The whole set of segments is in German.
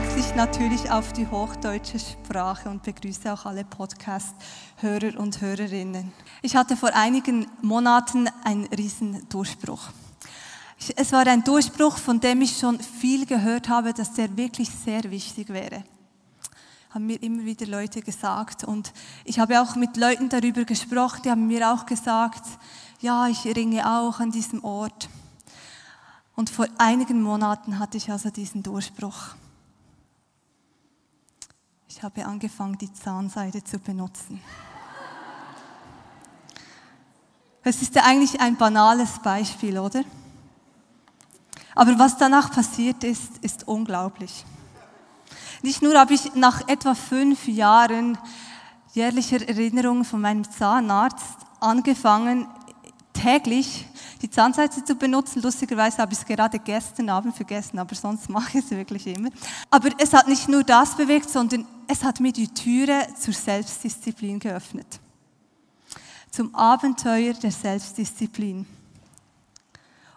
Jetzt wechsle ich natürlich auf die hochdeutsche Sprache und begrüße auch alle Podcast-Hörer und Hörerinnen. Ich hatte vor einigen Monaten einen riesen Durchbruch. Es war ein Durchbruch, von dem ich schon viel gehört habe, dass der wirklich sehr wichtig wäre haben mir immer wieder Leute gesagt. Und ich habe auch mit Leuten darüber gesprochen, die haben mir auch gesagt, ja, ich ringe auch an diesem Ort. Und vor einigen Monaten hatte ich also diesen Durchbruch. Ich habe angefangen, die Zahnseide zu benutzen. Es ist ja eigentlich ein banales Beispiel, oder? Aber was danach passiert ist, ist unglaublich. Nicht nur habe ich nach etwa fünf Jahren jährlicher Erinnerung von meinem Zahnarzt angefangen, täglich die Zahnseite zu benutzen. Lustigerweise habe ich es gerade gestern Abend vergessen, aber sonst mache ich es wirklich immer. Aber es hat nicht nur das bewegt, sondern es hat mir die Türe zur Selbstdisziplin geöffnet. Zum Abenteuer der Selbstdisziplin.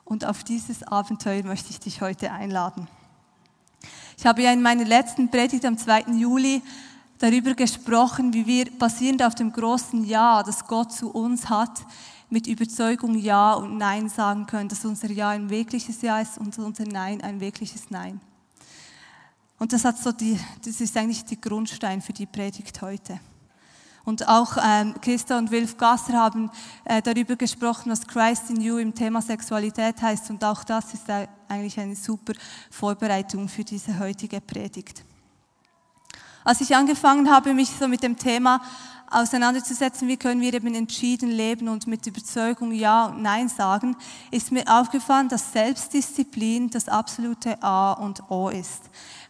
Und auf dieses Abenteuer möchte ich dich heute einladen. Ich habe ja in meiner letzten Predigt am 2. Juli darüber gesprochen, wie wir basierend auf dem großen Ja, das Gott zu uns hat, mit Überzeugung Ja und Nein sagen können, dass unser Ja ein wirkliches Ja ist und unser Nein ein wirkliches Nein. Und das, hat so die, das ist eigentlich die Grundstein für die Predigt heute. Und auch ähm, Christa und Wilf Gasser haben äh, darüber gesprochen, was Christ in You im Thema Sexualität heißt. Und auch das ist äh, eigentlich eine super Vorbereitung für diese heutige Predigt. Als ich angefangen habe, mich so mit dem Thema auseinanderzusetzen, wie können wir eben entschieden leben und mit Überzeugung Ja und Nein sagen, ist mir aufgefallen, dass Selbstdisziplin das absolute A und O ist.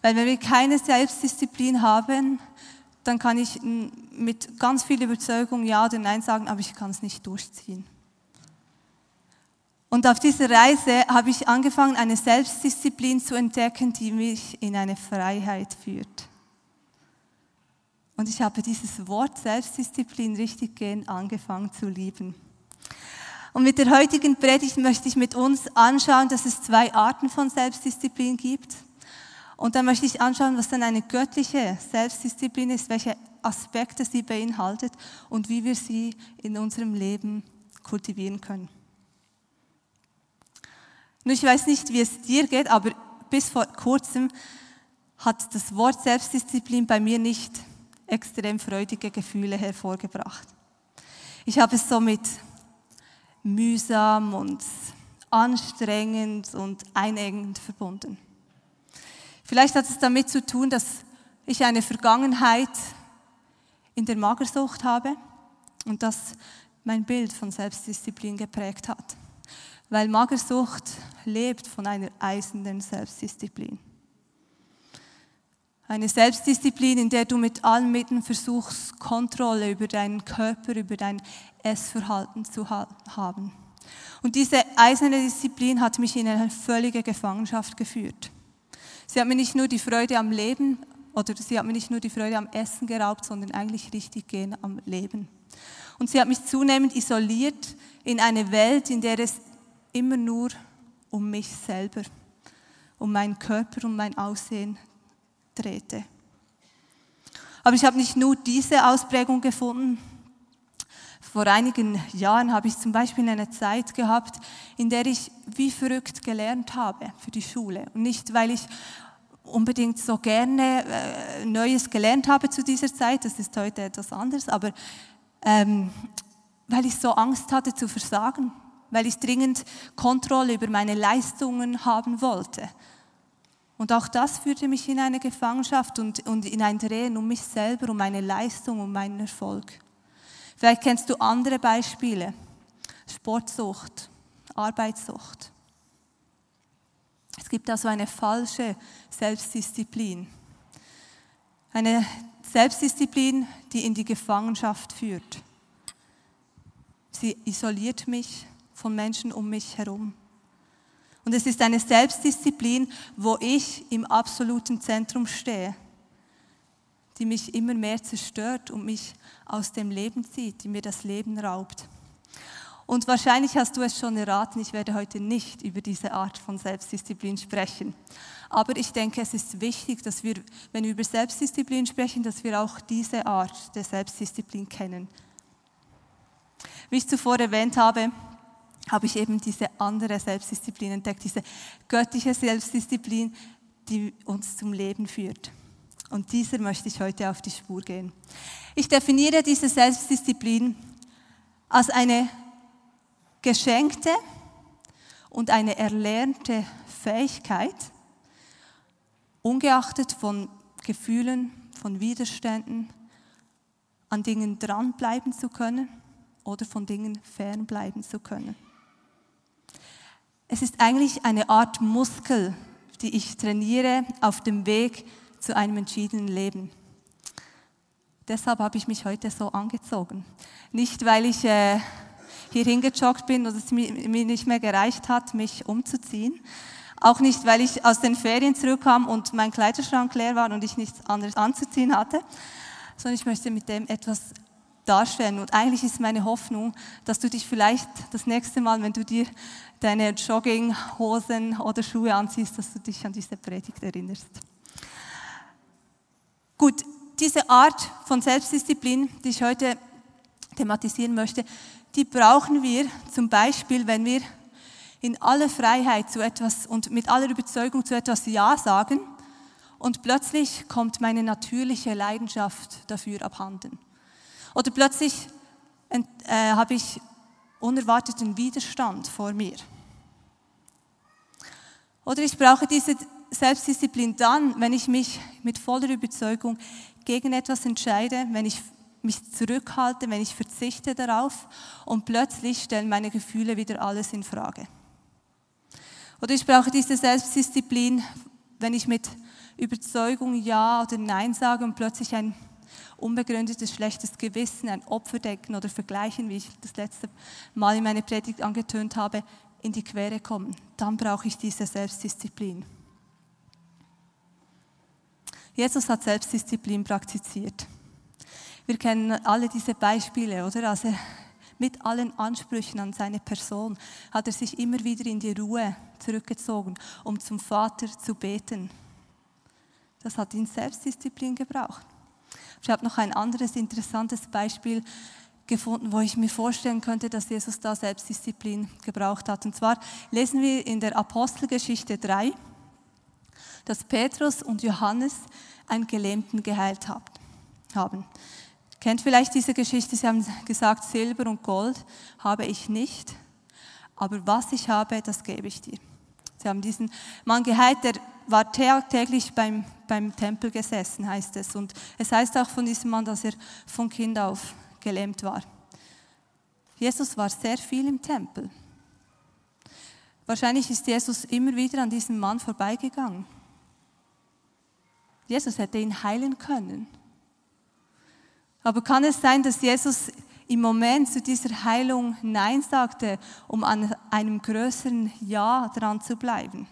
Weil wenn wir keine Selbstdisziplin haben, dann kann ich mit ganz viel Überzeugung Ja oder Nein sagen, aber ich kann es nicht durchziehen. Und auf dieser Reise habe ich angefangen, eine Selbstdisziplin zu entdecken, die mich in eine Freiheit führt. Und ich habe dieses Wort Selbstdisziplin richtig gehen angefangen zu lieben. Und mit der heutigen Predigt möchte ich mit uns anschauen, dass es zwei Arten von Selbstdisziplin gibt. Und dann möchte ich anschauen, was dann eine göttliche Selbstdisziplin ist, welche Aspekte sie beinhaltet und wie wir sie in unserem Leben kultivieren können. Nun, ich weiß nicht, wie es dir geht, aber bis vor kurzem hat das Wort Selbstdisziplin bei mir nicht extrem freudige Gefühle hervorgebracht. Ich habe es so mit mühsam und anstrengend und einengend verbunden. Vielleicht hat es damit zu tun, dass ich eine Vergangenheit in der Magersucht habe und das mein Bild von Selbstdisziplin geprägt hat. Weil Magersucht lebt von einer eisenden Selbstdisziplin. Eine Selbstdisziplin, in der du mit allen Mitteln versuchst, Kontrolle über deinen Körper, über dein Essverhalten zu haben. Und diese eiserne Disziplin hat mich in eine völlige Gefangenschaft geführt. Sie hat mir nicht nur die Freude am Leben oder sie hat mir nicht nur die Freude am Essen geraubt, sondern eigentlich richtig gehen am Leben. Und sie hat mich zunehmend isoliert in eine Welt, in der es immer nur um mich selber, um meinen Körper, um mein Aussehen drehte. Aber ich habe nicht nur diese Ausprägung gefunden. Vor einigen Jahren habe ich zum Beispiel eine Zeit gehabt, in der ich wie verrückt gelernt habe für die Schule. Und nicht, weil ich unbedingt so gerne äh, Neues gelernt habe zu dieser Zeit, das ist heute etwas anderes, aber ähm, weil ich so Angst hatte zu versagen, weil ich dringend Kontrolle über meine Leistungen haben wollte. Und auch das führte mich in eine Gefangenschaft und, und in ein Drehen um mich selber, um meine Leistung, um meinen Erfolg. Vielleicht kennst du andere Beispiele. Sportsucht, Arbeitssucht. Es gibt also eine falsche Selbstdisziplin. Eine Selbstdisziplin, die in die Gefangenschaft führt. Sie isoliert mich von Menschen um mich herum. Und es ist eine Selbstdisziplin, wo ich im absoluten Zentrum stehe, die mich immer mehr zerstört und mich aus dem Leben zieht, die mir das Leben raubt. Und wahrscheinlich hast du es schon erraten, ich werde heute nicht über diese Art von Selbstdisziplin sprechen. Aber ich denke, es ist wichtig, dass wir, wenn wir über Selbstdisziplin sprechen, dass wir auch diese Art der Selbstdisziplin kennen. Wie ich zuvor erwähnt habe, habe ich eben diese andere Selbstdisziplin entdeckt, diese göttliche Selbstdisziplin, die uns zum Leben führt. Und dieser möchte ich heute auf die Spur gehen. Ich definiere diese Selbstdisziplin als eine geschenkte und eine erlernte Fähigkeit, ungeachtet von Gefühlen, von Widerständen, an Dingen dranbleiben zu können oder von Dingen fernbleiben zu können. Es ist eigentlich eine Art Muskel, die ich trainiere auf dem Weg zu einem entschiedenen Leben. Deshalb habe ich mich heute so angezogen. Nicht, weil ich äh, hier hingejoggt bin und es mir nicht mehr gereicht hat, mich umzuziehen. Auch nicht, weil ich aus den Ferien zurückkam und mein Kleiderschrank leer war und ich nichts anderes anzuziehen hatte, sondern ich möchte mit dem etwas darstellen. Und eigentlich ist meine Hoffnung, dass du dich vielleicht das nächste Mal, wenn du dir deine Jogginghosen oder Schuhe anziehst, dass du dich an diese Predigt erinnerst. Gut, diese Art von Selbstdisziplin, die ich heute thematisieren möchte, die brauchen wir zum Beispiel, wenn wir in aller Freiheit zu etwas und mit aller Überzeugung zu etwas Ja sagen und plötzlich kommt meine natürliche Leidenschaft dafür abhanden. Oder plötzlich äh, habe ich unerwarteten Widerstand vor mir. Oder ich brauche diese Selbstdisziplin dann, wenn ich mich mit voller Überzeugung gegen etwas entscheide, wenn ich mich zurückhalte, wenn ich verzichte darauf und plötzlich stellen meine Gefühle wieder alles in Frage. Oder ich brauche diese Selbstdisziplin, wenn ich mit Überzeugung Ja oder Nein sage und plötzlich ein unbegründetes schlechtes Gewissen, ein Opferdecken oder Vergleichen, wie ich das letzte Mal in meiner Predigt angetönt habe, in die Quere kommen. Dann brauche ich diese Selbstdisziplin. Jesus hat Selbstdisziplin praktiziert. Wir kennen alle diese Beispiele, oder? Also mit allen Ansprüchen an seine Person hat er sich immer wieder in die Ruhe zurückgezogen, um zum Vater zu beten. Das hat ihn Selbstdisziplin gebraucht. Ich habe noch ein anderes interessantes Beispiel gefunden, wo ich mir vorstellen könnte, dass Jesus da Selbstdisziplin gebraucht hat. Und zwar lesen wir in der Apostelgeschichte 3, dass Petrus und Johannes einen Gelähmten geheilt haben. Kennt vielleicht diese Geschichte, sie haben gesagt, Silber und Gold habe ich nicht, aber was ich habe, das gebe ich dir. Sie haben diesen Mann geheilt, der war täglich beim, beim Tempel gesessen, heißt es. Und es heißt auch von diesem Mann, dass er von Kind auf gelähmt war. Jesus war sehr viel im Tempel. Wahrscheinlich ist Jesus immer wieder an diesem Mann vorbeigegangen. Jesus hätte ihn heilen können. Aber kann es sein, dass Jesus im Moment zu dieser Heilung Nein sagte, um an einem größeren Ja dran zu bleiben?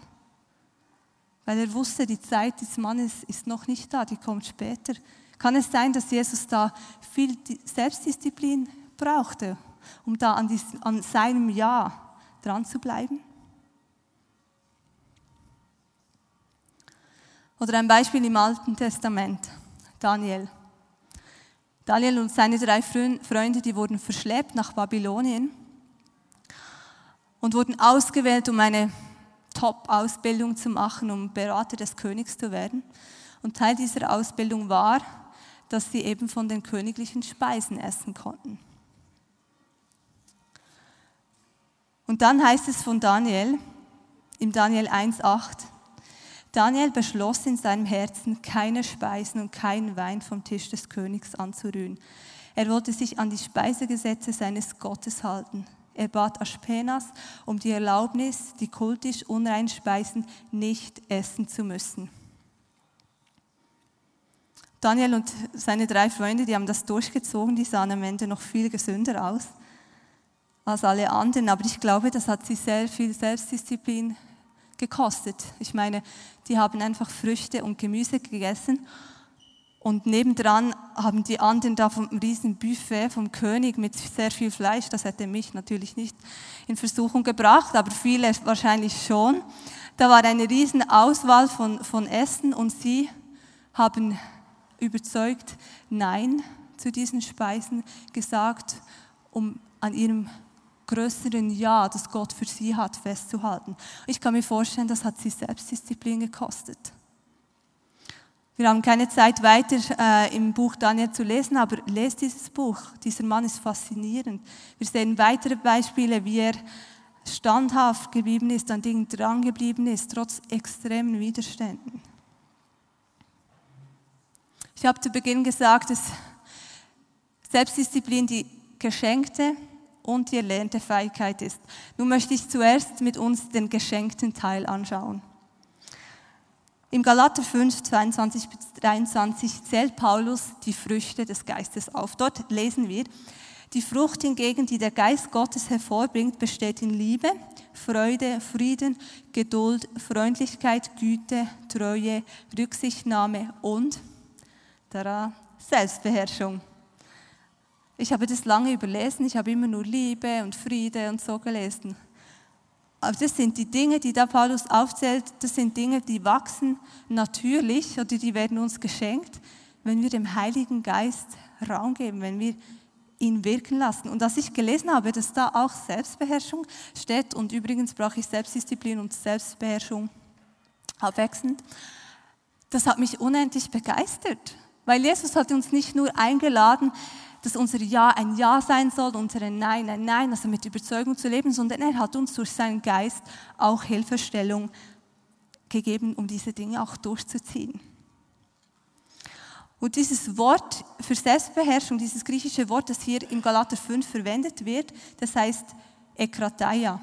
Weil er wusste, die Zeit des Mannes ist noch nicht da, die kommt später. Kann es sein, dass Jesus da viel Selbstdisziplin brauchte, um da an, diesem, an seinem Ja dran zu bleiben? Oder ein Beispiel im Alten Testament, Daniel. Daniel und seine drei Freunde, die wurden verschleppt nach Babylonien und wurden ausgewählt, um eine Top-Ausbildung zu machen, um Berater des Königs zu werden. Und Teil dieser Ausbildung war, dass sie eben von den königlichen Speisen essen konnten. Und dann heißt es von Daniel, im Daniel 1,8, Daniel beschloss in seinem Herzen, keine Speisen und keinen Wein vom Tisch des Königs anzurühren. Er wollte sich an die Speisegesetze seines Gottes halten. Er bat Aspenas um die Erlaubnis, die kultisch unreinen Speisen nicht essen zu müssen. Daniel und seine drei Freunde, die haben das durchgezogen, die sahen am Ende noch viel gesünder aus als alle anderen, aber ich glaube, das hat sie sehr viel Selbstdisziplin gekostet. Ich meine, die haben einfach Früchte und Gemüse gegessen und nebendran haben die anderen da vom riesen Buffet vom König mit sehr viel Fleisch, das hätte mich natürlich nicht in Versuchung gebracht, aber viele wahrscheinlich schon. Da war eine riesen Auswahl von, von Essen und sie haben überzeugt Nein zu diesen Speisen gesagt, um an ihrem größeren Ja, das Gott für sie hat, festzuhalten. Ich kann mir vorstellen, das hat sie Selbstdisziplin gekostet. Wir haben keine Zeit weiter äh, im Buch Daniel zu lesen, aber lest dieses Buch. Dieser Mann ist faszinierend. Wir sehen weitere Beispiele, wie er standhaft geblieben ist, an Dingen dran geblieben ist, trotz extremen Widerständen. Ich habe zu Beginn gesagt, dass Selbstdisziplin die geschenkte und die erlernte Fähigkeit ist. Nun möchte ich zuerst mit uns den geschenkten Teil anschauen. Im Galater 5, 22 bis 23 zählt Paulus die Früchte des Geistes auf. Dort lesen wir, die Frucht hingegen, die der Geist Gottes hervorbringt, besteht in Liebe, Freude, Frieden, Geduld, Freundlichkeit, Güte, Treue, Rücksichtnahme und daran Selbstbeherrschung. Ich habe das lange überlesen, ich habe immer nur Liebe und Friede und so gelesen. Das sind die Dinge, die da Paulus aufzählt, das sind Dinge, die wachsen natürlich oder die werden uns geschenkt, wenn wir dem Heiligen Geist Raum geben, wenn wir ihn wirken lassen. Und als ich gelesen habe, dass da auch Selbstbeherrschung steht, und übrigens brauche ich Selbstdisziplin und Selbstbeherrschung abwechselnd, das hat mich unendlich begeistert, weil Jesus hat uns nicht nur eingeladen, dass unser Ja ein Ja sein soll, unser Nein ein Nein, also mit Überzeugung zu leben, sondern er hat uns durch seinen Geist auch Hilfestellung gegeben, um diese Dinge auch durchzuziehen. Und dieses Wort für Selbstbeherrschung, dieses griechische Wort, das hier im Galater 5 verwendet wird, das heißt Ekrataia.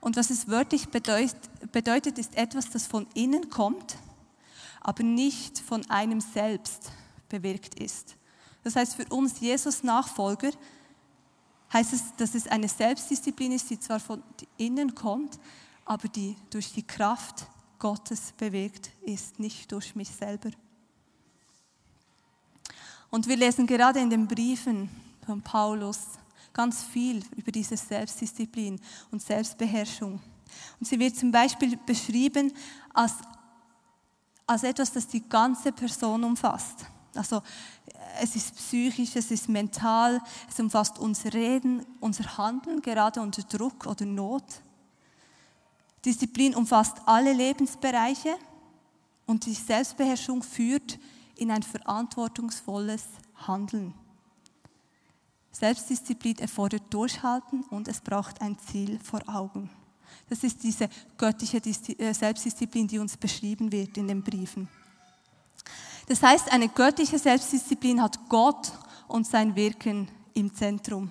Und was es wörtlich bedeutet, bedeutet, ist etwas, das von innen kommt, aber nicht von einem selbst bewirkt ist. Das heißt, für uns Jesus-Nachfolger heißt es, dass es eine Selbstdisziplin ist, die zwar von innen kommt, aber die durch die Kraft Gottes bewegt ist, nicht durch mich selber. Und wir lesen gerade in den Briefen von Paulus ganz viel über diese Selbstdisziplin und Selbstbeherrschung. Und sie wird zum Beispiel beschrieben als, als etwas, das die ganze Person umfasst. Also es ist psychisch, es ist mental, es umfasst unser Reden, unser Handeln, gerade unter Druck oder Not. Disziplin umfasst alle Lebensbereiche und die Selbstbeherrschung führt in ein verantwortungsvolles Handeln. Selbstdisziplin erfordert Durchhalten und es braucht ein Ziel vor Augen. Das ist diese göttliche äh, Selbstdisziplin, die uns beschrieben wird in den Briefen. Das heißt, eine göttliche Selbstdisziplin hat Gott und sein Wirken im Zentrum.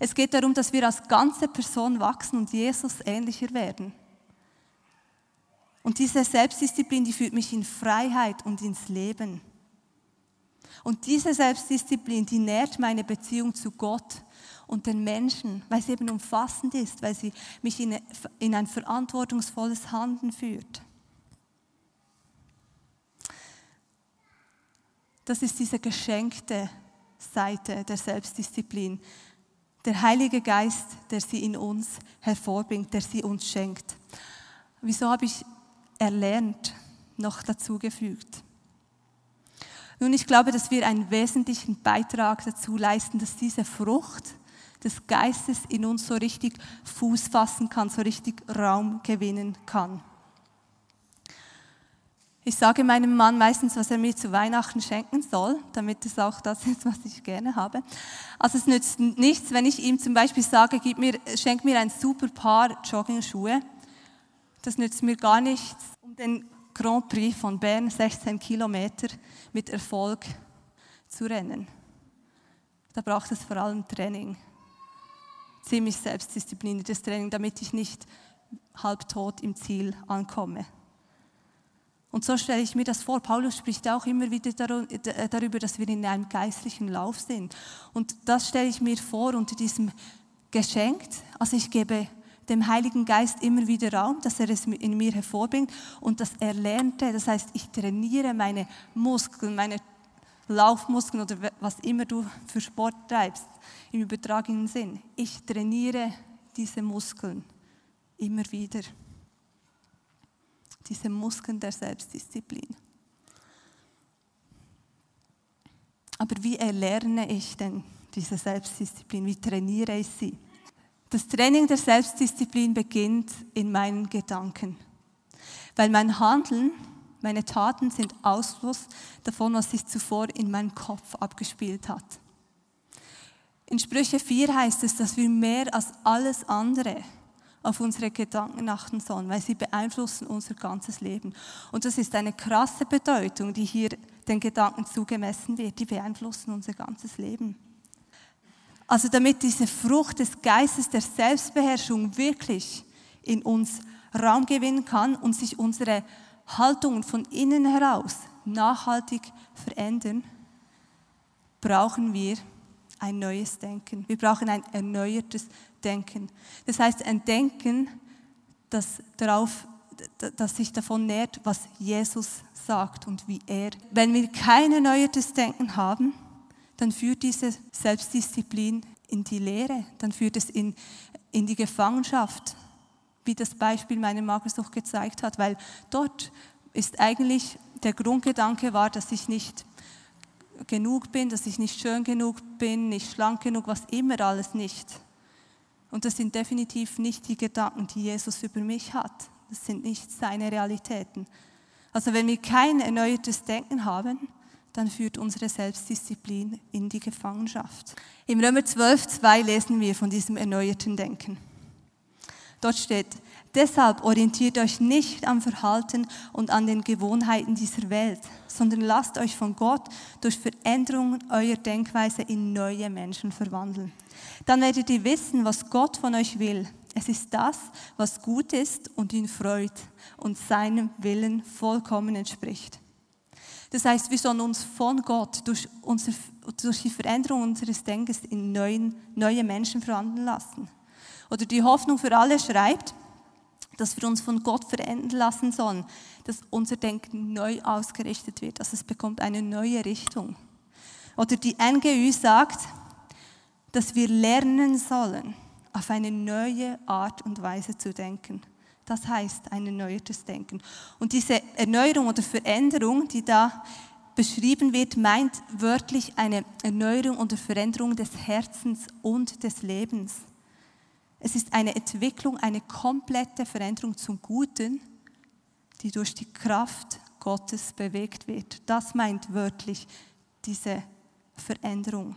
Es geht darum, dass wir als ganze Person wachsen und Jesus ähnlicher werden. Und diese Selbstdisziplin, die führt mich in Freiheit und ins Leben. Und diese Selbstdisziplin, die nährt meine Beziehung zu Gott und den Menschen, weil sie eben umfassend ist, weil sie mich in ein verantwortungsvolles Handeln führt. Das ist diese geschenkte Seite der Selbstdisziplin. Der Heilige Geist, der sie in uns hervorbringt, der sie uns schenkt. Wieso habe ich erlernt noch dazugefügt? Nun, ich glaube, dass wir einen wesentlichen Beitrag dazu leisten, dass diese Frucht des Geistes in uns so richtig Fuß fassen kann, so richtig Raum gewinnen kann. Ich sage meinem Mann meistens, was er mir zu Weihnachten schenken soll, damit es auch das ist, was ich gerne habe. Also es nützt nichts, wenn ich ihm zum Beispiel sage, gib mir, schenk mir ein super Paar Jogging-Schuhe. Das nützt mir gar nichts, um den Grand Prix von Bern, 16 Kilometer, mit Erfolg zu rennen. Da braucht es vor allem Training. Ziemlich selbstdiszipliniertes Training, damit ich nicht halbtot im Ziel ankomme. Und so stelle ich mir das vor. Paulus spricht auch immer wieder darüber, dass wir in einem geistlichen Lauf sind. Und das stelle ich mir vor unter diesem geschenkt. Also ich gebe dem Heiligen Geist immer wieder Raum, dass er es in mir hervorbringt und das Erlernte, das heißt, ich trainiere meine Muskeln, meine Laufmuskeln oder was immer du für Sport treibst, im übertragenen Sinn. Ich trainiere diese Muskeln immer wieder. Diese Muskeln der Selbstdisziplin. Aber wie erlerne ich denn diese Selbstdisziplin? Wie trainiere ich sie? Das Training der Selbstdisziplin beginnt in meinen Gedanken, weil mein Handeln, meine Taten sind Ausfluss davon, was sich zuvor in meinem Kopf abgespielt hat. In Sprüche 4 heißt es, dass wir mehr als alles andere auf unsere Gedanken achten sollen, weil sie beeinflussen unser ganzes Leben. Und das ist eine krasse Bedeutung, die hier den Gedanken zugemessen wird. Die beeinflussen unser ganzes Leben. Also damit diese Frucht des Geistes der Selbstbeherrschung wirklich in uns Raum gewinnen kann und sich unsere Haltungen von innen heraus nachhaltig verändern, brauchen wir ein neues Denken. Wir brauchen ein erneuertes Denken. Das heißt ein Denken, das, darauf, das sich davon nährt, was Jesus sagt und wie er. Wenn wir kein erneuertes Denken haben, dann führt diese Selbstdisziplin in die Lehre, dann führt es in, in die Gefangenschaft, wie das Beispiel meiner Magersucht gezeigt hat, weil dort ist eigentlich der Grundgedanke war, dass ich nicht genug bin, dass ich nicht schön genug bin, nicht schlank genug, was immer alles nicht. Und das sind definitiv nicht die Gedanken, die Jesus über mich hat. Das sind nicht seine Realitäten. Also wenn wir kein erneuertes Denken haben, dann führt unsere Selbstdisziplin in die Gefangenschaft. Im Römer 12, 2 lesen wir von diesem erneuerten Denken. Dort steht, deshalb orientiert euch nicht am Verhalten und an den Gewohnheiten dieser Welt, sondern lasst euch von Gott durch Veränderungen eurer Denkweise in neue Menschen verwandeln. Dann werdet ihr wissen, was Gott von euch will. Es ist das, was gut ist und ihn freut und seinem Willen vollkommen entspricht. Das heißt, wir sollen uns von Gott durch, unser, durch die Veränderung unseres Denkens in neuen, neue Menschen verwandeln lassen. Oder die Hoffnung für alle schreibt, dass wir uns von Gott verändern lassen sollen, dass unser Denken neu ausgerichtet wird, dass es bekommt eine neue Richtung. Oder die NGÜ sagt, dass wir lernen sollen, auf eine neue Art und Weise zu denken. Das heißt ein erneuertes Denken. Und diese Erneuerung oder Veränderung, die da beschrieben wird, meint wörtlich eine Erneuerung oder Veränderung des Herzens und des Lebens. Es ist eine Entwicklung, eine komplette Veränderung zum Guten, die durch die Kraft Gottes bewegt wird. Das meint wörtlich diese Veränderung.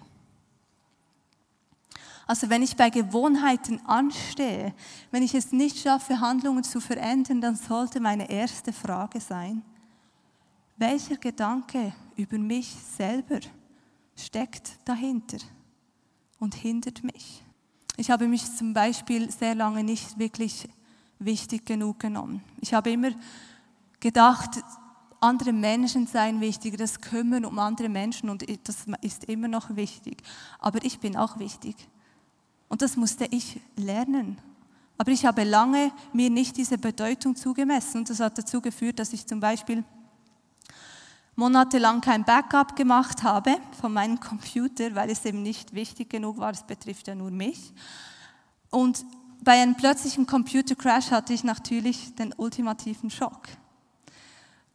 Also wenn ich bei Gewohnheiten anstehe, wenn ich es nicht schaffe, Handlungen zu verändern, dann sollte meine erste Frage sein, welcher Gedanke über mich selber steckt dahinter und hindert mich? Ich habe mich zum Beispiel sehr lange nicht wirklich wichtig genug genommen. Ich habe immer gedacht, andere Menschen seien wichtig, das Kümmern um andere Menschen und das ist immer noch wichtig. Aber ich bin auch wichtig. Und das musste ich lernen. Aber ich habe lange mir nicht diese Bedeutung zugemessen. Und das hat dazu geführt, dass ich zum Beispiel monatelang kein Backup gemacht habe von meinem Computer, weil es eben nicht wichtig genug war. Es betrifft ja nur mich. Und bei einem plötzlichen Computercrash hatte ich natürlich den ultimativen Schock.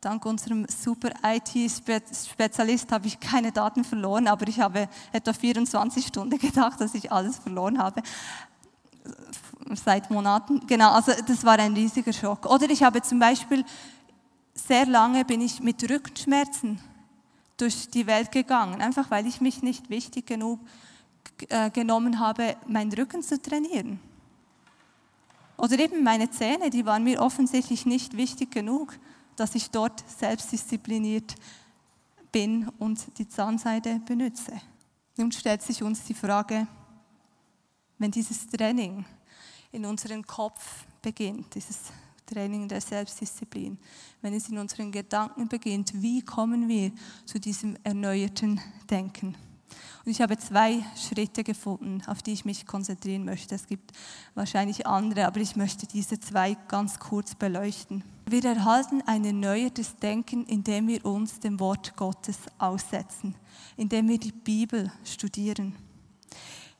Dank unserem super IT-Spezialist habe ich keine Daten verloren, aber ich habe etwa 24 Stunden gedacht, dass ich alles verloren habe. Seit Monaten. Genau, also das war ein riesiger Schock. Oder ich habe zum Beispiel, sehr lange bin ich mit Rückenschmerzen durch die Welt gegangen, einfach weil ich mich nicht wichtig genug äh, genommen habe, meinen Rücken zu trainieren. Oder eben meine Zähne, die waren mir offensichtlich nicht wichtig genug dass ich dort selbstdiszipliniert bin und die Zahnseide benutze. Nun stellt sich uns die Frage, wenn dieses Training in unserem Kopf beginnt, dieses Training der Selbstdisziplin. Wenn es in unseren Gedanken beginnt, wie kommen wir zu diesem erneuerten Denken? Und ich habe zwei Schritte gefunden, auf die ich mich konzentrieren möchte. Es gibt wahrscheinlich andere, aber ich möchte diese zwei ganz kurz beleuchten. Wir erhalten ein erneuertes Denken, indem wir uns dem Wort Gottes aussetzen, indem wir die Bibel studieren.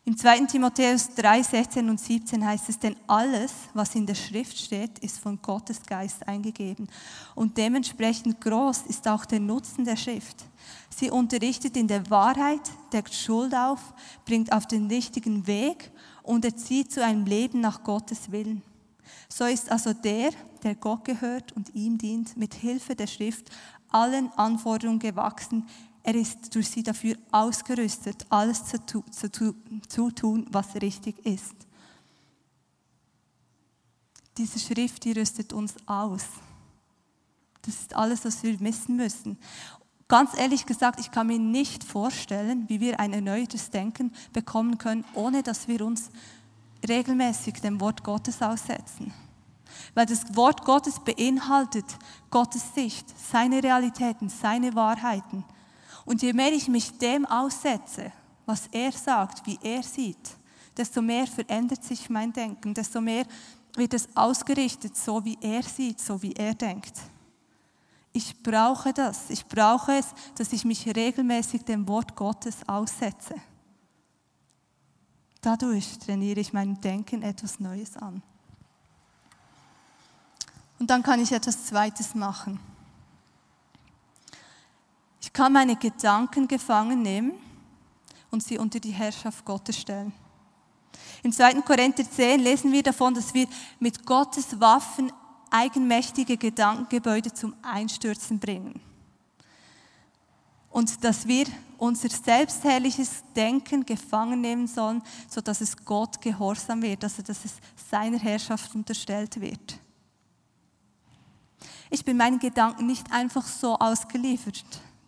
Im 2. Timotheus 3, 16 und 17 heißt es, denn alles, was in der Schrift steht, ist von Gottes Geist eingegeben. Und dementsprechend groß ist auch der Nutzen der Schrift. Sie unterrichtet in der Wahrheit, deckt Schuld auf, bringt auf den richtigen Weg und erzieht zu einem Leben nach Gottes Willen. So ist also der, der Gott gehört und ihm dient, mit Hilfe der Schrift allen Anforderungen gewachsen, er ist durch sie dafür ausgerüstet, alles zu, zu, zu tun, was richtig ist. Diese Schrift, die rüstet uns aus. Das ist alles, was wir wissen müssen. Ganz ehrlich gesagt, ich kann mir nicht vorstellen, wie wir ein erneutes Denken bekommen können, ohne dass wir uns regelmäßig dem Wort Gottes aussetzen. Weil das Wort Gottes beinhaltet Gottes Sicht, seine Realitäten, seine Wahrheiten. Und je mehr ich mich dem aussetze, was er sagt, wie er sieht, desto mehr verändert sich mein Denken, desto mehr wird es ausgerichtet, so wie er sieht, so wie er denkt. Ich brauche das. Ich brauche es, dass ich mich regelmäßig dem Wort Gottes aussetze. Dadurch trainiere ich mein Denken etwas Neues an. Und dann kann ich etwas Zweites machen. Ich kann meine Gedanken gefangen nehmen und sie unter die Herrschaft Gottes stellen. Im 2. Korinther 10 lesen wir davon, dass wir mit Gottes Waffen eigenmächtige Gedankengebäude zum Einstürzen bringen. Und dass wir unser selbstherrliches Denken gefangen nehmen sollen, sodass es Gott gehorsam wird, also dass es seiner Herrschaft unterstellt wird. Ich bin meinen Gedanken nicht einfach so ausgeliefert.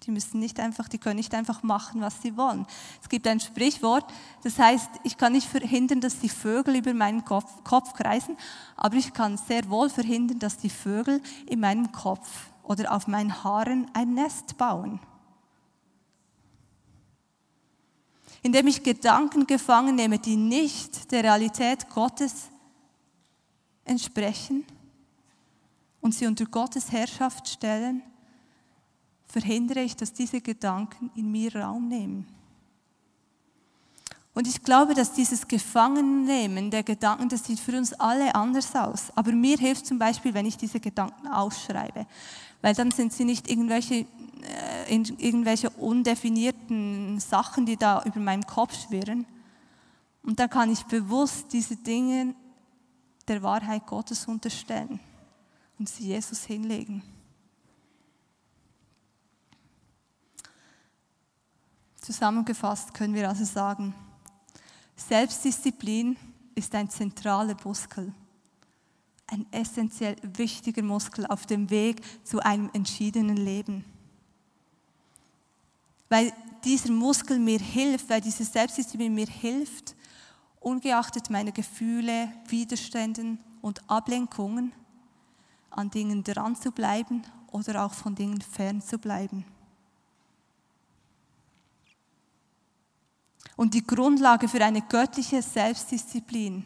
Die müssen nicht einfach, die können nicht einfach machen, was sie wollen. Es gibt ein Sprichwort, das heißt, ich kann nicht verhindern, dass die Vögel über meinen Kopf, Kopf kreisen, aber ich kann sehr wohl verhindern, dass die Vögel in meinem Kopf oder auf meinen Haaren ein Nest bauen. Indem ich Gedanken gefangen nehme, die nicht der Realität Gottes entsprechen und sie unter Gottes Herrschaft stellen, verhindere ich, dass diese Gedanken in mir Raum nehmen. Und ich glaube, dass dieses Gefangennehmen der Gedanken, das sieht für uns alle anders aus. Aber mir hilft zum Beispiel, wenn ich diese Gedanken ausschreibe. Weil dann sind sie nicht irgendwelche, äh, irgendwelche undefinierten Sachen, die da über meinem Kopf schwirren. Und dann kann ich bewusst diese Dinge der Wahrheit Gottes unterstellen und sie Jesus hinlegen. Zusammengefasst können wir also sagen, Selbstdisziplin ist ein zentraler Muskel, ein essentiell wichtiger Muskel auf dem Weg zu einem entschiedenen Leben. Weil dieser Muskel mir hilft, weil diese Selbstdisziplin mir hilft, ungeachtet meiner Gefühle, Widerständen und Ablenkungen, an Dingen dran zu bleiben oder auch von Dingen fern zu bleiben. Und die Grundlage für eine göttliche Selbstdisziplin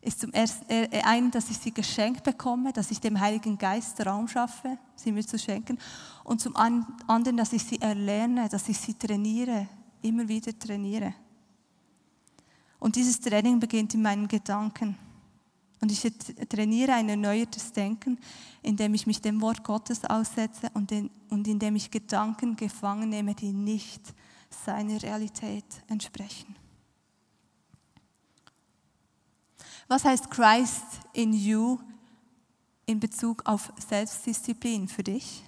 ist zum äh, äh, einen, dass ich sie geschenkt bekomme, dass ich dem Heiligen Geist Raum schaffe, sie mir zu schenken. Und zum anderen, dass ich sie erlerne, dass ich sie trainiere, immer wieder trainiere. Und dieses Training beginnt in meinen Gedanken. Und ich trainiere ein erneuertes Denken, indem ich mich dem Wort Gottes aussetze und, in, und indem ich Gedanken gefangen nehme, die nicht seiner Realität entsprechen. Was heißt Christ in you in Bezug auf Selbstdisziplin für dich?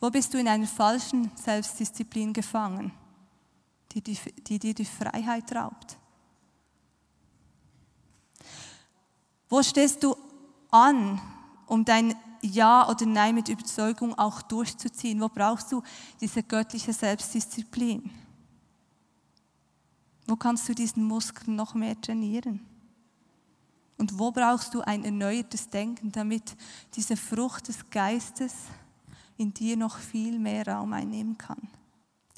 Wo bist du in einer falschen Selbstdisziplin gefangen, die, die, die dir die Freiheit raubt? Wo stehst du an, um dein ja oder Nein mit Überzeugung auch durchzuziehen? Wo brauchst du diese göttliche Selbstdisziplin? Wo kannst du diesen Muskel noch mehr trainieren? Und wo brauchst du ein erneuertes Denken, damit diese Frucht des Geistes in dir noch viel mehr Raum einnehmen kann?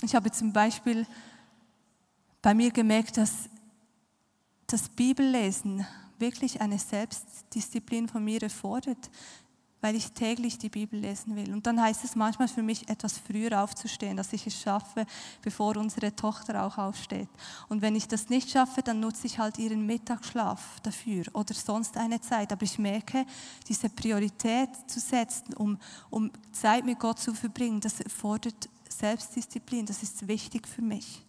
Ich habe zum Beispiel bei mir gemerkt, dass das Bibellesen wirklich eine Selbstdisziplin von mir erfordert, weil ich täglich die Bibel lesen will. Und dann heißt es manchmal für mich, etwas früher aufzustehen, dass ich es schaffe, bevor unsere Tochter auch aufsteht. Und wenn ich das nicht schaffe, dann nutze ich halt ihren Mittagsschlaf dafür oder sonst eine Zeit. Aber ich merke, diese Priorität zu setzen, um, um Zeit mit Gott zu verbringen, das erfordert Selbstdisziplin. Das ist wichtig für mich.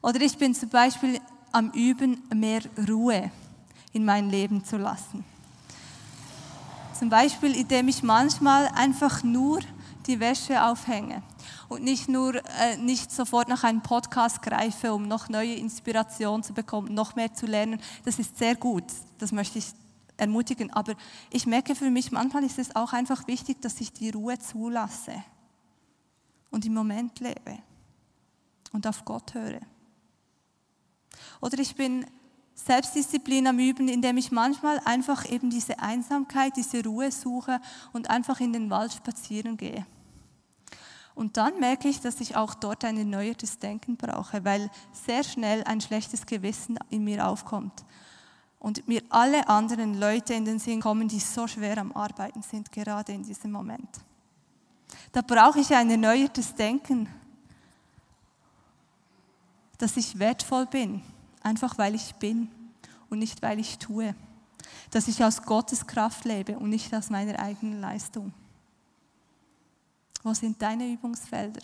Oder ich bin zum Beispiel am Üben, mehr Ruhe in mein Leben zu lassen. Zum Beispiel, indem ich manchmal einfach nur die Wäsche aufhänge und nicht nur äh, nicht sofort nach einem Podcast greife, um noch neue Inspiration zu bekommen, noch mehr zu lernen. Das ist sehr gut, das möchte ich ermutigen. Aber ich merke für mich, manchmal ist es auch einfach wichtig, dass ich die Ruhe zulasse und im Moment lebe und auf Gott höre. Oder ich bin Selbstdisziplin am Üben, indem ich manchmal einfach eben diese Einsamkeit, diese Ruhe suche und einfach in den Wald spazieren gehe. Und dann merke ich, dass ich auch dort ein erneuertes Denken brauche, weil sehr schnell ein schlechtes Gewissen in mir aufkommt. Und mir alle anderen Leute in den Sinn kommen, die so schwer am Arbeiten sind, gerade in diesem Moment. Da brauche ich ein erneuertes Denken, dass ich wertvoll bin, einfach weil ich bin und nicht weil ich tue. Dass ich aus Gottes Kraft lebe und nicht aus meiner eigenen Leistung. Wo sind deine Übungsfelder?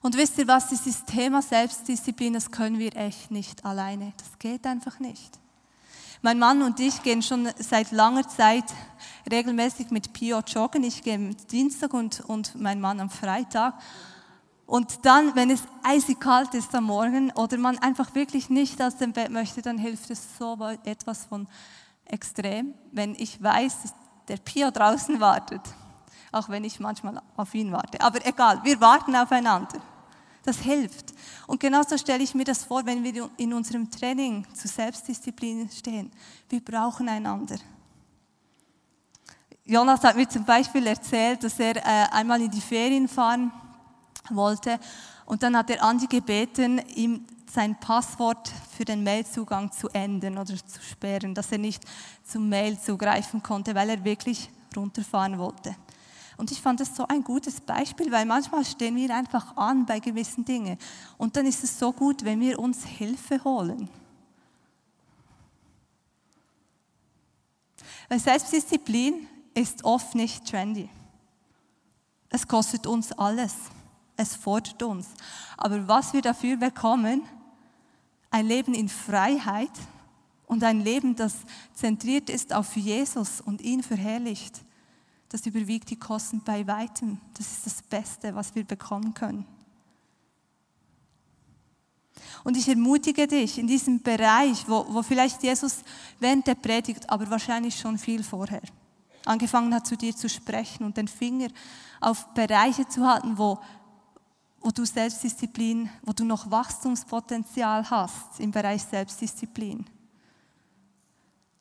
Und wisst ihr was, dieses Thema Selbstdisziplin, das können wir echt nicht alleine. Das geht einfach nicht. Mein Mann und ich gehen schon seit langer Zeit regelmäßig mit Pio joggen. Ich gehe Dienstag und, und mein Mann am Freitag. Und dann, wenn es eisig kalt ist am Morgen oder man einfach wirklich nicht aus dem Bett möchte, dann hilft es so etwas von extrem, wenn ich weiß, dass der Pio draußen wartet. Auch wenn ich manchmal auf ihn warte. Aber egal, wir warten aufeinander. Das hilft. Und genauso stelle ich mir das vor, wenn wir in unserem Training zur Selbstdisziplin stehen. Wir brauchen einander. Jonas hat mir zum Beispiel erzählt, dass er äh, einmal in die Ferien fahren wollte. Und dann hat er Andi gebeten, ihm sein Passwort für den Mailzugang zu ändern oder zu sperren, dass er nicht zum Mail zugreifen konnte, weil er wirklich runterfahren wollte. Und ich fand das so ein gutes Beispiel, weil manchmal stehen wir einfach an bei gewissen Dingen. Und dann ist es so gut, wenn wir uns Hilfe holen. Weil Selbstdisziplin ist oft nicht trendy. Es kostet uns alles. Es fordert uns. Aber was wir dafür bekommen, ein Leben in Freiheit und ein Leben, das zentriert ist auf Jesus und ihn verherrlicht, das überwiegt die Kosten bei weitem. Das ist das Beste, was wir bekommen können. Und ich ermutige dich in diesem Bereich, wo, wo vielleicht Jesus während der Predigt, aber wahrscheinlich schon viel vorher, angefangen hat zu dir zu sprechen und den Finger auf Bereiche zu halten, wo wo du Selbstdisziplin, wo du noch Wachstumspotenzial hast im Bereich Selbstdisziplin.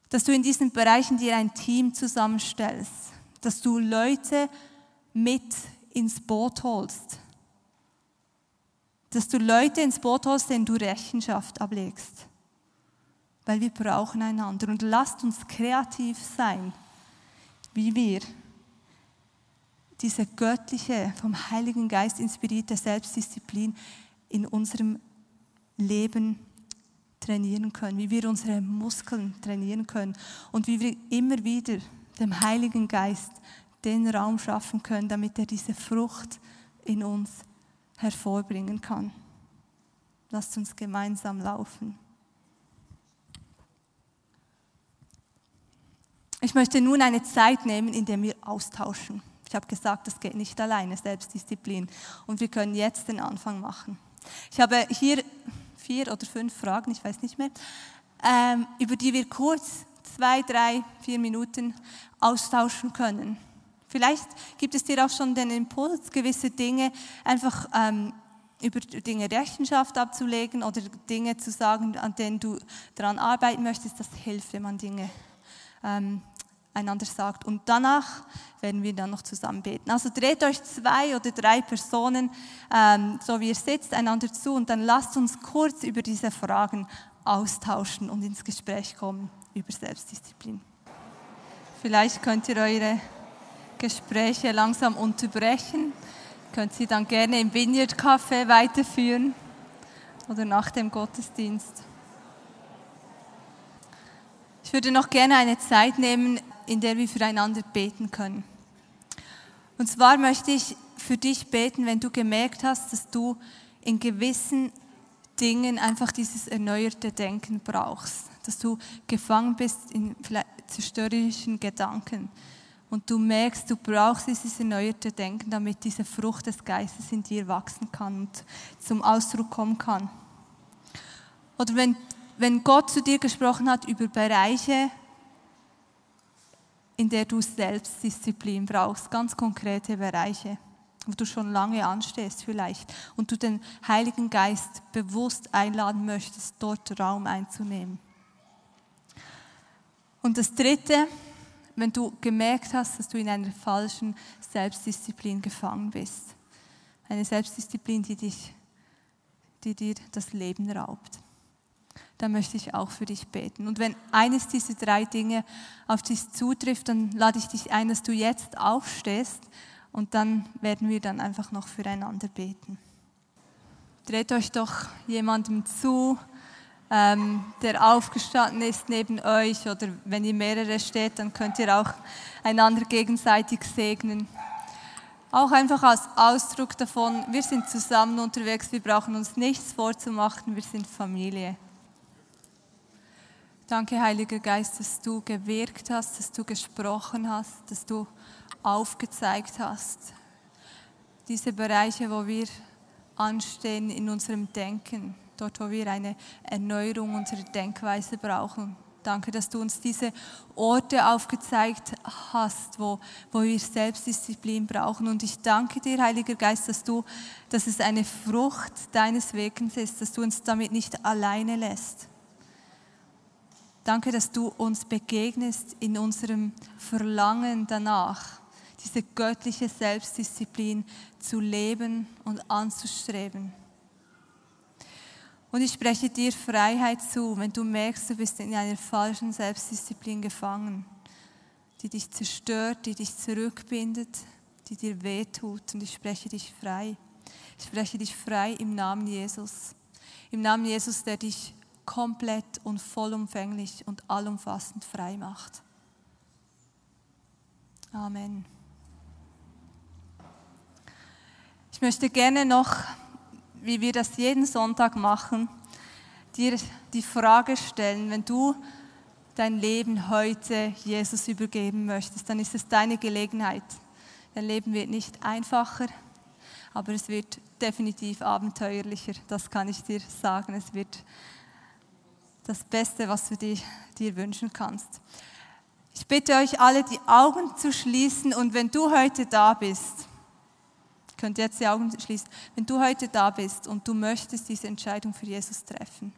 Dass du in diesen Bereichen dir ein Team zusammenstellst, dass du Leute mit ins Boot holst, dass du Leute ins Boot holst, denen du Rechenschaft ablegst. Weil wir brauchen einander. Und lasst uns kreativ sein, wie wir diese göttliche, vom Heiligen Geist inspirierte Selbstdisziplin in unserem Leben trainieren können, wie wir unsere Muskeln trainieren können und wie wir immer wieder dem Heiligen Geist den Raum schaffen können, damit er diese Frucht in uns hervorbringen kann. Lasst uns gemeinsam laufen. Ich möchte nun eine Zeit nehmen, in der wir austauschen. Ich habe gesagt, das geht nicht alleine, Selbstdisziplin. Und wir können jetzt den Anfang machen. Ich habe hier vier oder fünf Fragen, ich weiß nicht mehr, ähm, über die wir kurz zwei, drei, vier Minuten austauschen können. Vielleicht gibt es dir auch schon den Impuls, gewisse Dinge einfach ähm, über Dinge Rechenschaft abzulegen oder Dinge zu sagen, an denen du daran arbeiten möchtest. Das hilft, wenn man Dinge ähm, einander sagt. Und danach werden wir dann noch zusammen beten. Also dreht euch zwei oder drei Personen, ähm, so wie ihr sitzt, einander zu und dann lasst uns kurz über diese Fragen austauschen und ins Gespräch kommen über Selbstdisziplin. Vielleicht könnt ihr eure Gespräche langsam unterbrechen. Könnt sie dann gerne im Vineyard Café weiterführen oder nach dem Gottesdienst. Ich würde noch gerne eine Zeit nehmen, in der wir füreinander beten können. Und zwar möchte ich für dich beten, wenn du gemerkt hast, dass du in gewissen Dingen einfach dieses erneuerte Denken brauchst, dass du gefangen bist in zerstörerischen Gedanken und du merkst, du brauchst dieses erneuerte Denken, damit diese Frucht des Geistes in dir wachsen kann und zum Ausdruck kommen kann. Oder wenn, wenn Gott zu dir gesprochen hat über Bereiche, in der du Selbstdisziplin brauchst, ganz konkrete Bereiche, wo du schon lange anstehst vielleicht und du den Heiligen Geist bewusst einladen möchtest, dort Raum einzunehmen. Und das Dritte, wenn du gemerkt hast, dass du in einer falschen Selbstdisziplin gefangen bist. Eine Selbstdisziplin, die, dich, die dir das Leben raubt dann möchte ich auch für dich beten. Und wenn eines dieser drei Dinge auf dich zutrifft, dann lade ich dich ein, dass du jetzt aufstehst und dann werden wir dann einfach noch füreinander beten. Dreht euch doch jemandem zu, ähm, der aufgestanden ist neben euch oder wenn ihr mehrere steht, dann könnt ihr auch einander gegenseitig segnen. Auch einfach als Ausdruck davon, wir sind zusammen unterwegs, wir brauchen uns nichts vorzumachen, wir sind Familie. Danke, Heiliger Geist, dass du gewirkt hast, dass du gesprochen hast, dass du aufgezeigt hast. Diese Bereiche, wo wir anstehen in unserem Denken, dort, wo wir eine Erneuerung unserer Denkweise brauchen. Danke, dass du uns diese Orte aufgezeigt hast, wo, wo wir Selbstdisziplin brauchen. Und ich danke dir, Heiliger Geist, dass du, dass es eine Frucht deines Wirkens ist, dass du uns damit nicht alleine lässt Danke, dass du uns begegnest in unserem Verlangen danach, diese göttliche Selbstdisziplin zu leben und anzustreben. Und ich spreche dir Freiheit zu, wenn du merkst, du bist in einer falschen Selbstdisziplin gefangen, die dich zerstört, die dich zurückbindet, die dir wehtut. Und ich spreche dich frei. Ich spreche dich frei im Namen Jesus. Im Namen Jesus, der dich komplett und vollumfänglich und allumfassend frei macht. Amen. Ich möchte gerne noch, wie wir das jeden Sonntag machen, dir die Frage stellen, wenn du dein Leben heute Jesus übergeben möchtest, dann ist es deine Gelegenheit. Dein Leben wird nicht einfacher, aber es wird definitiv abenteuerlicher, das kann ich dir sagen. Es wird das Beste, was du dir, dir wünschen kannst. Ich bitte euch alle, die Augen zu schließen und wenn du heute da bist, könnt ihr jetzt die Augen schließen, wenn du heute da bist und du möchtest diese Entscheidung für Jesus treffen,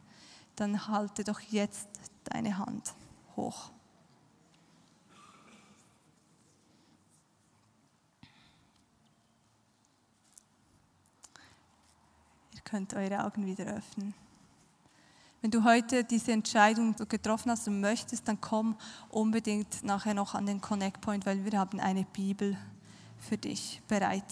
dann halte doch jetzt deine Hand hoch. Ihr könnt eure Augen wieder öffnen. Wenn du heute diese Entscheidung getroffen hast und möchtest, dann komm unbedingt nachher noch an den Connect Point, weil wir haben eine Bibel für dich bereit.